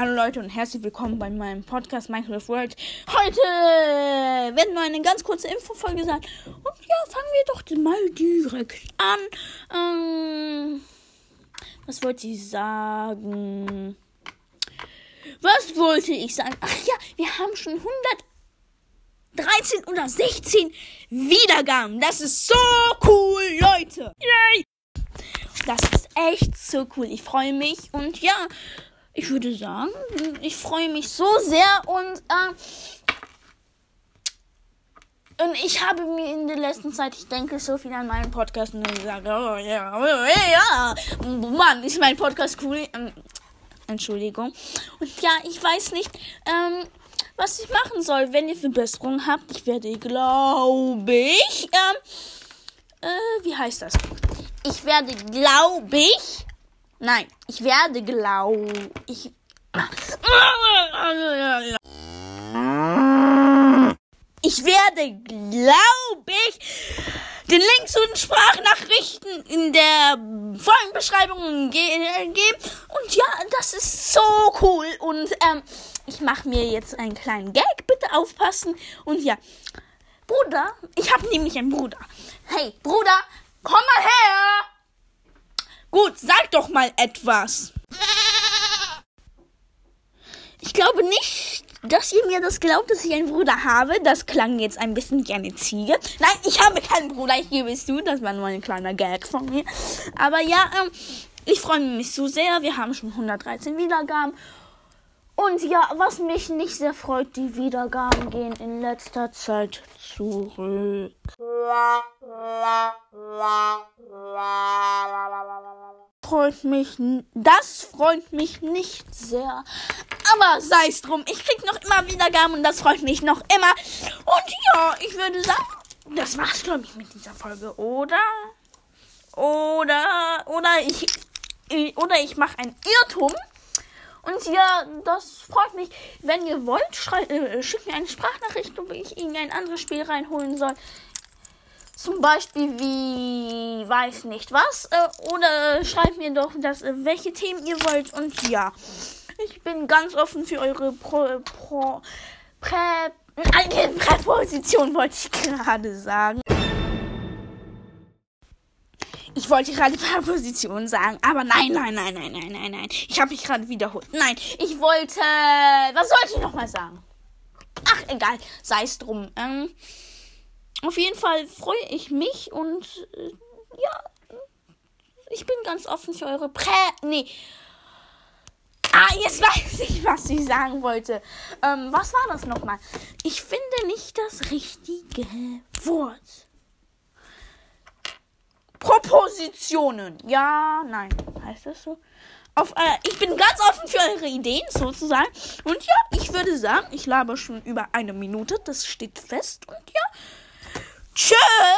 Hallo Leute und herzlich willkommen bei meinem Podcast Minecraft World. Heute werden wir eine ganz kurze Infofolge sein. Und ja, fangen wir doch mal direkt an. Ähm, was wollte ich sagen? Was wollte ich sagen? Ach ja, wir haben schon 113 oder 16 Wiedergaben. Das ist so cool, Leute. Yay! Das ist echt so cool. Ich freue mich und ja, ich würde sagen, ich freue mich so sehr und äh, und ich habe mir in der letzten Zeit, ich denke so viel an meinen Podcast und ich sage, oh ja, oh, ja, Mann, ist mein Podcast cool. Ähm, Entschuldigung. Und ja, ich weiß nicht, ähm, was ich machen soll. Wenn ihr Verbesserungen habt, ich werde, glaube ich, ähm, äh, wie heißt das? Ich werde, glaube ich, nein, ich werde, glaube ich, ich werde, glaube ich, den Link zu den Sprachnachrichten in der Folgenbeschreibung ge geben. Und ja, das ist so cool. Und ähm, ich mache mir jetzt einen kleinen Gag. Bitte aufpassen. Und ja, Bruder, ich habe nämlich einen Bruder. Hey, Bruder, komm mal her. Gut, sag doch mal etwas. Ich glaube nicht, dass ihr mir das glaubt, dass ich einen Bruder habe. Das klang jetzt ein bisschen wie eine Ziege. Nein, ich habe keinen Bruder, ich gebe es zu. Das war nur ein kleiner Gag von mir. Aber ja, ähm, ich freue mich so sehr. Wir haben schon 113 Wiedergaben. Und ja, was mich nicht sehr freut, die Wiedergaben gehen in letzter Zeit zurück. Freut mich, das freut mich nicht sehr. Aber sei es drum, ich krieg noch immer Wiedergaben und das freut mich noch immer. Und ja, ich würde sagen, das war's, glaube ich, mit dieser Folge, oder? Oder, oder ich, oder ich mache einen Irrtum. Und ja, das freut mich. Wenn ihr wollt, äh, schickt mir eine Sprachnachricht, ob ich irgendein anderes Spiel reinholen soll. Zum Beispiel wie, weiß nicht was. Äh, oder schreibt mir doch, das, äh, welche Themen ihr wollt. Und ja, ich bin ganz offen für eure Pro, Pro, Prä, äh, Präposition, wollte ich gerade sagen. Ich wollte gerade Präposition sagen, aber nein, nein, nein, nein, nein, nein, nein. Ich habe mich gerade wiederholt. Nein, ich wollte. Was sollte ich nochmal sagen? Ach, egal. Sei es drum. Ähm, auf jeden Fall freue ich mich und äh, ja, ich bin ganz offen für eure Prä. Nee. Ah, jetzt weiß ich, was ich sagen wollte. Ähm, was war das nochmal? Ich finde nicht das richtige Wort. Propositionen. Ja, nein. Heißt das so? Auf, äh, ich bin ganz offen für eure Ideen, sozusagen. Und ja, ich würde sagen, ich laber schon über eine Minute. Das steht fest. Und ja, should.